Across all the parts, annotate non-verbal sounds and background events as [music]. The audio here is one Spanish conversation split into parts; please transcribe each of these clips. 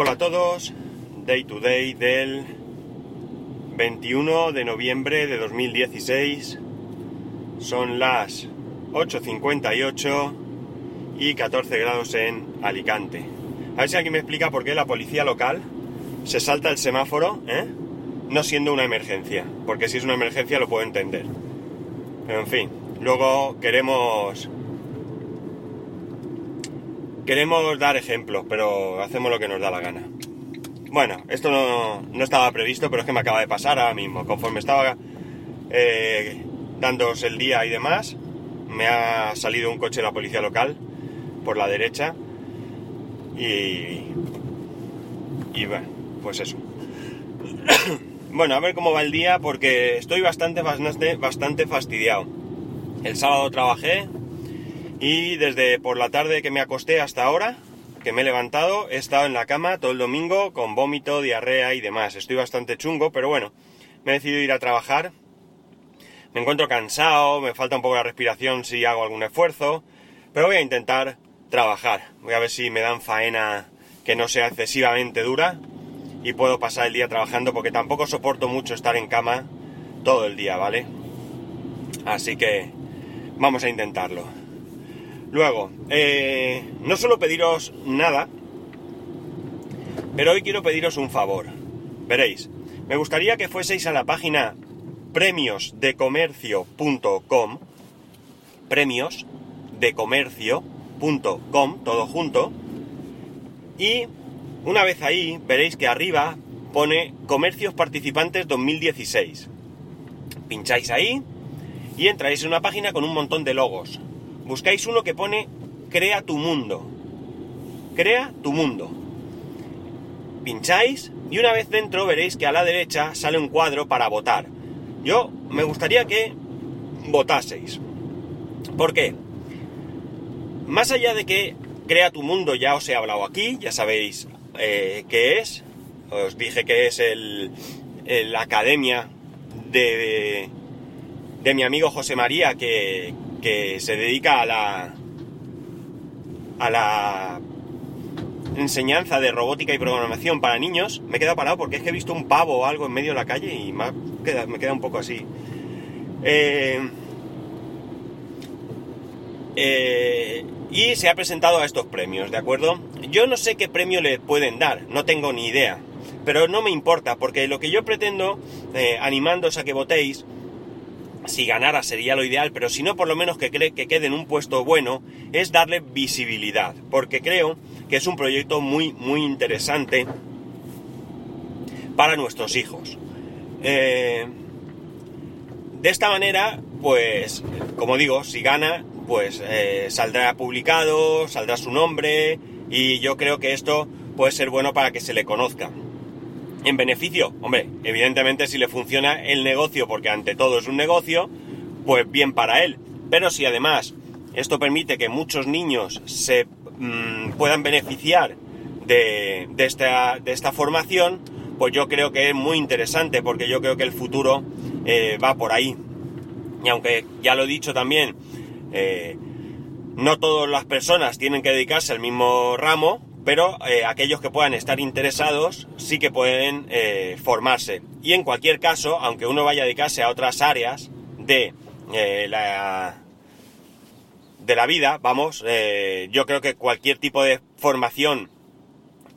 Hola a todos, Day to Day del 21 de noviembre de 2016. Son las 8.58 y 14 grados en Alicante. A ver si alguien me explica por qué la policía local se salta el semáforo, ¿eh? no siendo una emergencia. Porque si es una emergencia lo puedo entender. Pero en fin, luego queremos Queremos dar ejemplos, pero hacemos lo que nos da la gana. Bueno, esto no, estaba previsto, pero es que me acaba de pasar ahora mismo. Conforme estaba eh, dándos el día y demás, me ha salido un coche de la policía local por la derecha y, y bueno, pues eso. [coughs] bueno, a ver cómo va el día porque estoy bastante, bastante, bastante fastidiado. El sábado trabajé, y desde por la tarde que me acosté hasta ahora, que me he levantado, he estado en la cama todo el domingo con vómito, diarrea y demás. Estoy bastante chungo, pero bueno, me he decidido ir a trabajar. Me encuentro cansado, me falta un poco la respiración si hago algún esfuerzo, pero voy a intentar trabajar. Voy a ver si me dan faena que no sea excesivamente dura y puedo pasar el día trabajando porque tampoco soporto mucho estar en cama todo el día, ¿vale? Así que vamos a intentarlo. Luego, eh, no suelo pediros nada, pero hoy quiero pediros un favor. Veréis, me gustaría que fueseis a la página premiosdecomercio.com, premiosdecomercio.com, todo junto, y una vez ahí veréis que arriba pone Comercios Participantes 2016. Pincháis ahí y entráis en una página con un montón de logos buscáis uno que pone Crea tu mundo. Crea tu mundo. Pincháis y una vez dentro veréis que a la derecha sale un cuadro para votar. Yo me gustaría que votaseis. ¿Por qué? Más allá de que Crea tu mundo ya os he hablado aquí, ya sabéis eh, qué es. Os dije que es el, la academia de, de mi amigo José María que, que se dedica a la a la enseñanza de robótica y programación para niños, me he quedado parado porque es que he visto un pavo o algo en medio de la calle y me, queda, un poco así. Eh, eh, y se ha presentado a estos premios, ¿de acuerdo? Yo no sé qué premio le pueden dar, no tengo ni idea, pero no me importa, porque lo que yo pretendo, eh, animándoos a que votéis, si ganara sería lo ideal, pero si no, por lo menos que, que quede en un puesto bueno, es darle visibilidad, porque creo que es un proyecto muy, muy interesante para nuestros hijos. Eh, de esta manera, pues, como digo, si gana, pues eh, saldrá publicado, saldrá su nombre, y yo creo que esto puede ser bueno para que se le conozca en beneficio, hombre, evidentemente si le funciona el negocio, porque ante todo es un negocio, pues bien para él. Pero si además esto permite que muchos niños se mm, puedan beneficiar de, esta, de, esta, formación, pues yo creo que es muy interesante, porque yo creo que el futuro eh, va por ahí. Y aunque ya lo he dicho también, eh, no todas las personas tienen que dedicarse al mismo ramo, pero eh, aquellos que puedan estar interesados sí que pueden eh, formarse. Y en cualquier caso, aunque uno vaya a dedicarse a otras áreas de eh, la de la vida, vamos, yo creo que cualquier tipo de formación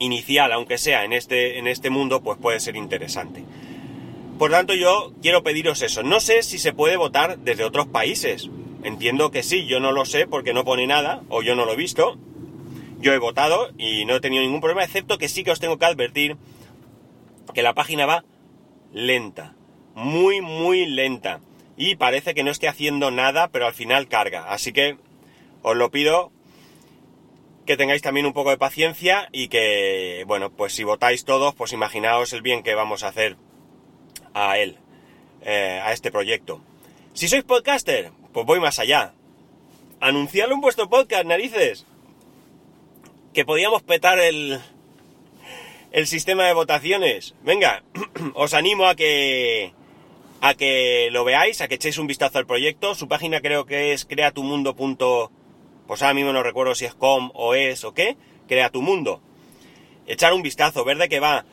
inicial, aunque sea en este, en este mundo, pues puede ser interesante. Por tanto, yo quiero pediros eso. No sé si se puede votar desde otros países. Entiendo que sí, yo no lo sé porque no pone nada, o yo no lo he visto, yo he votado y no he tenido ningún problema, excepto que sí que os tengo que advertir que la página va lenta, muy, muy lenta. Y parece que no esté haciendo nada, pero al final carga. Así que os lo pido que tengáis también un poco de paciencia y que, bueno, pues si votáis todos, pues imaginaos el bien que vamos a hacer a él, eh, a este proyecto. Si sois podcaster, pues voy más allá. Anunciadlo en vuestro podcast, narices que podíamos petar el, el sistema de votaciones. Venga, [clears throat] os animo a que a que lo veáis, a que echéis un vistazo al proyecto. Su página creo que es creatumundo. Pues ahora mismo no recuerdo si es com o es o qué. Crea tu mundo. echar un vistazo, ver de qué va.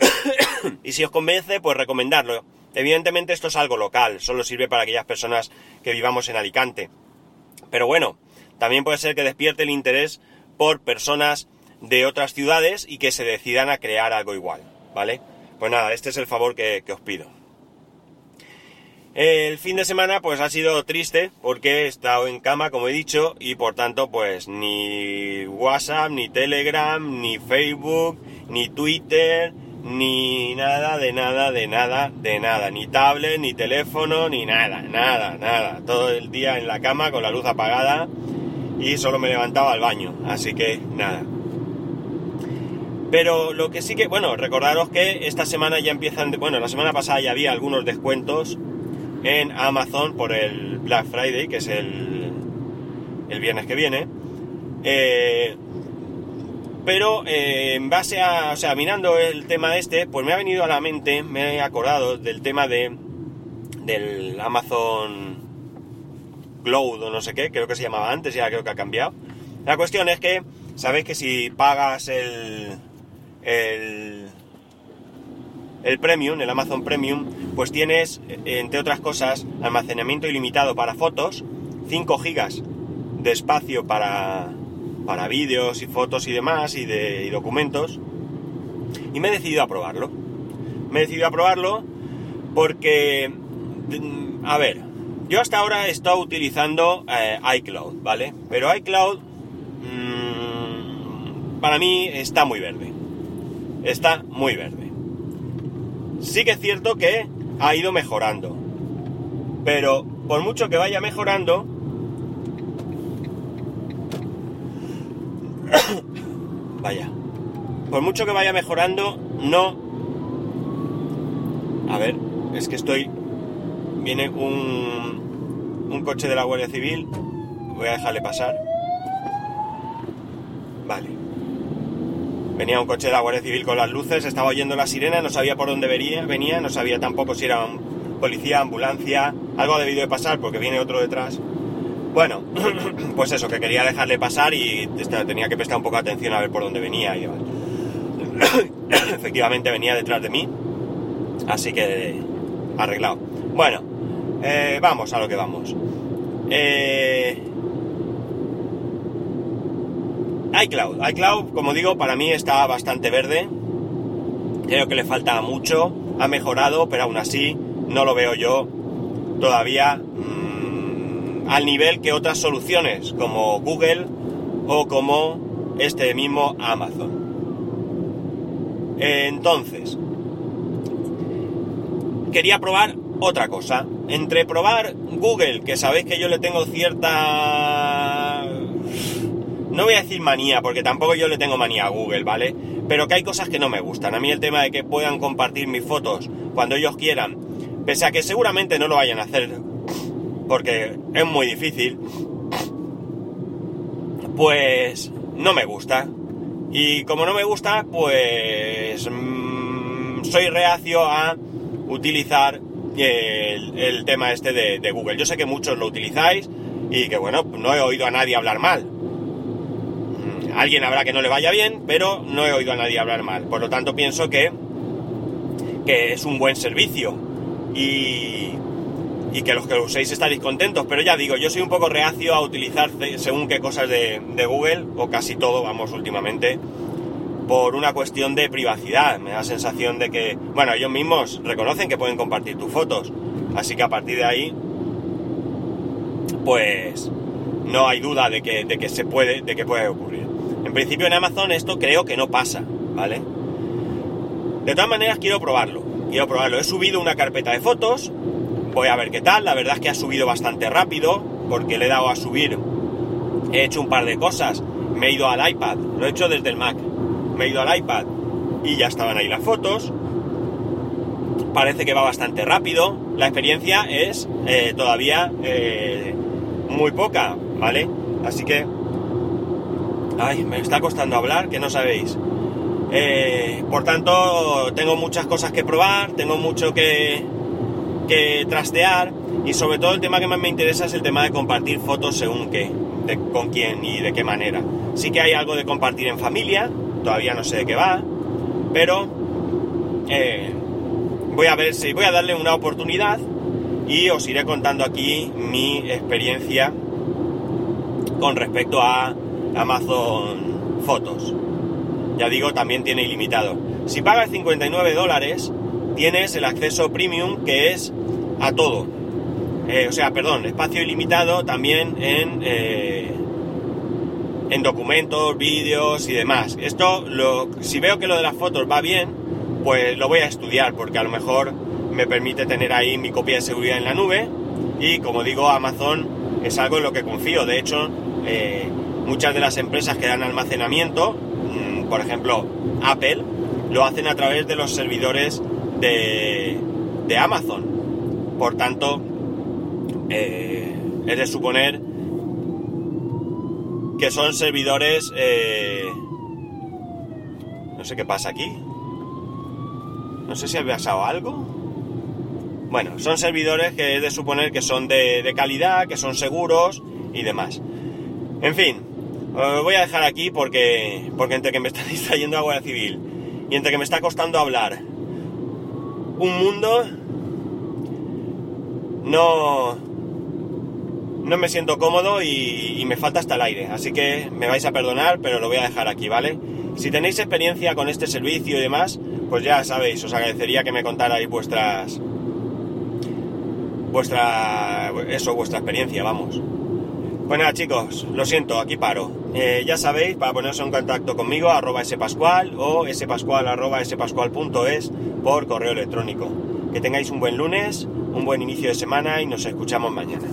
[clears throat] y si os convence, pues recomendarlo. Evidentemente esto es algo local, solo sirve para aquellas personas que vivamos en Alicante. Pero bueno, también puede ser que despierte el interés por personas de otras ciudades y que se decidan a crear algo igual, ¿vale? Pues nada, este es el favor que, os pido. El fin de semana pues ha sido triste porque he estado en cama, como he dicho, y por tanto pues ni WhatsApp, ni Telegram, ni Facebook, ni Twitter, ni nada, de nada, de nada, de nada, ni tablet, ni teléfono, ni nada, nada, nada. Todo el día en la cama con la luz apagada y solo me levantaba al baño, así que nada. Pero lo que sí que, bueno, recordaros que esta semana ya empiezan, bueno, la semana pasada ya había algunos descuentos en Amazon por el Black Friday, que es el, el viernes que viene. Eh, pero eh, en base a, o sea, mirando el tema este, pues me ha venido a la mente, me he acordado del tema de del Amazon Cloud o no sé qué, creo que se llamaba antes, ya creo que ha cambiado. La cuestión es que, sabéis que si pagas el, el, el Premium, el Amazon Premium, pues tienes, entre otras cosas, almacenamiento ilimitado para fotos, 5 gigas de espacio para, para vídeos y fotos y demás, y de documentos, y me he decidido a probarlo. Me he decidido a probarlo porque, a ver, yo hasta ahora he estado utilizando eh, iCloud, ¿vale? Pero iCloud mmm, para mí está muy verde. Está muy verde. Sí que es cierto que ha ido mejorando. Pero por mucho que vaya mejorando, [coughs] vaya, por mucho que vaya mejorando, no... A ver, es que estoy... Viene un, un coche de la Guardia Civil. Voy a dejarle pasar. Vale. Venía un coche de la Guardia Civil con las luces, estaba oyendo la sirena, no sabía por dónde venía, venía, no sabía tampoco si era un policía, ambulancia, algo ha debido de pasar porque viene otro detrás. Bueno, [clears throat] pues eso, que quería dejarle pasar y tenía que prestar un poco de atención a ver por dónde venía y [coughs] Efectivamente venía detrás de mí, así que arreglado. Bueno, eh, vamos a lo que vamos. Eh, iCloud, iCloud, como digo, para mí está bastante verde. Creo que le falta mucho, ha mejorado, pero aún así no lo veo yo todavía mmm, al nivel que otras soluciones como Google o como este mismo Amazon. Entonces, quería probar otra cosa. Entre probar Google, que sabéis que yo le tengo cierta... No voy a decir manía, porque tampoco yo le tengo manía a Google, ¿vale? Pero que hay cosas que no me gustan. A mí el tema de que puedan compartir mis fotos cuando ellos quieran, pese a que seguramente no lo vayan a hacer, porque es muy difícil, pues no me gusta. Y como no me gusta, pues mmm, soy reacio a utilizar el, tema este de, Google. Yo sé que muchos lo utilizáis y que bueno, no he oído a nadie hablar mal. Alguien habrá que no le vaya bien, pero no he oído a nadie hablar mal. Por lo tanto, pienso que, que es un buen servicio y, y que los que lo uséis estaréis contentos. Pero ya digo, yo soy un poco reacio a utilizar según qué cosas de Google, o casi todo, vamos, últimamente por una cuestión de privacidad. Me da sensación de que, bueno, ellos mismos reconocen que pueden compartir tus fotos. Así que a partir de ahí, pues no hay duda de que, de que se puede, de que puede ocurrir. En principio en Amazon esto creo que no pasa, ¿vale? De todas maneras quiero probarlo. Quiero probarlo. He subido una carpeta de fotos. Voy a ver qué tal. La verdad es que ha subido bastante rápido. Porque le he dado a subir. He hecho un par de cosas. Me he ido al iPad. Lo he hecho desde el Mac me he ido al iPad y ya estaban ahí las fotos. Parece que va bastante rápido. La experiencia es eh, todavía eh, muy poca, ¿vale? Así que... Ay, me está costando hablar, que no sabéis. Eh, por tanto, tengo muchas cosas que probar, tengo mucho que, que trastear y sobre todo el tema que más me interesa es el tema de compartir fotos según qué, con quién y de qué manera. Sí que hay algo de compartir en familia, todavía no sé de qué va, pero eh, voy a ver si voy a darle una oportunidad y os iré contando aquí mi experiencia con respecto a Amazon Fotos. Ya digo, también tiene ilimitado. Si pagas 59 dólares, tienes el acceso premium que es a todo. Eh, o sea, perdón, espacio ilimitado también en, eh, en documentos, vídeos y demás. Esto, lo, si veo que lo de las fotos va bien, pues lo voy a estudiar porque a lo mejor me permite tener ahí mi copia de seguridad en la nube y como digo, Amazon es algo en lo que confío. De hecho, eh, muchas de las empresas que dan almacenamiento, mm, por ejemplo, Apple, lo hacen a través de los servidores de, de Amazon. Por tanto, eh, es de suponer que son servidores... Eh, no sé qué pasa aquí. No sé si ha pasado algo. Bueno, son servidores que es de suponer que son de, calidad, que son seguros y demás. En fin, os voy a dejar aquí porque, porque entre que me [laughs] está distrayendo la Guardia Civil y entre que me está costando hablar un mundo, no, no me siento cómodo y, me falta hasta el aire. Así que me vais a perdonar, pero lo voy a dejar aquí, ¿vale? Si tenéis experiencia con este servicio y demás, pues ya sabéis, os agradecería que me contarais vuestras... Vuestra... Eso, vuestra experiencia, vamos. Pues nada chicos, lo siento, aquí paro. Eh, ya sabéis, para poneros en contacto conmigo, arroba spascual o spascual arroba spascual.es por correo electrónico. Que tengáis un buen lunes, un buen inicio de semana y nos escuchamos mañana.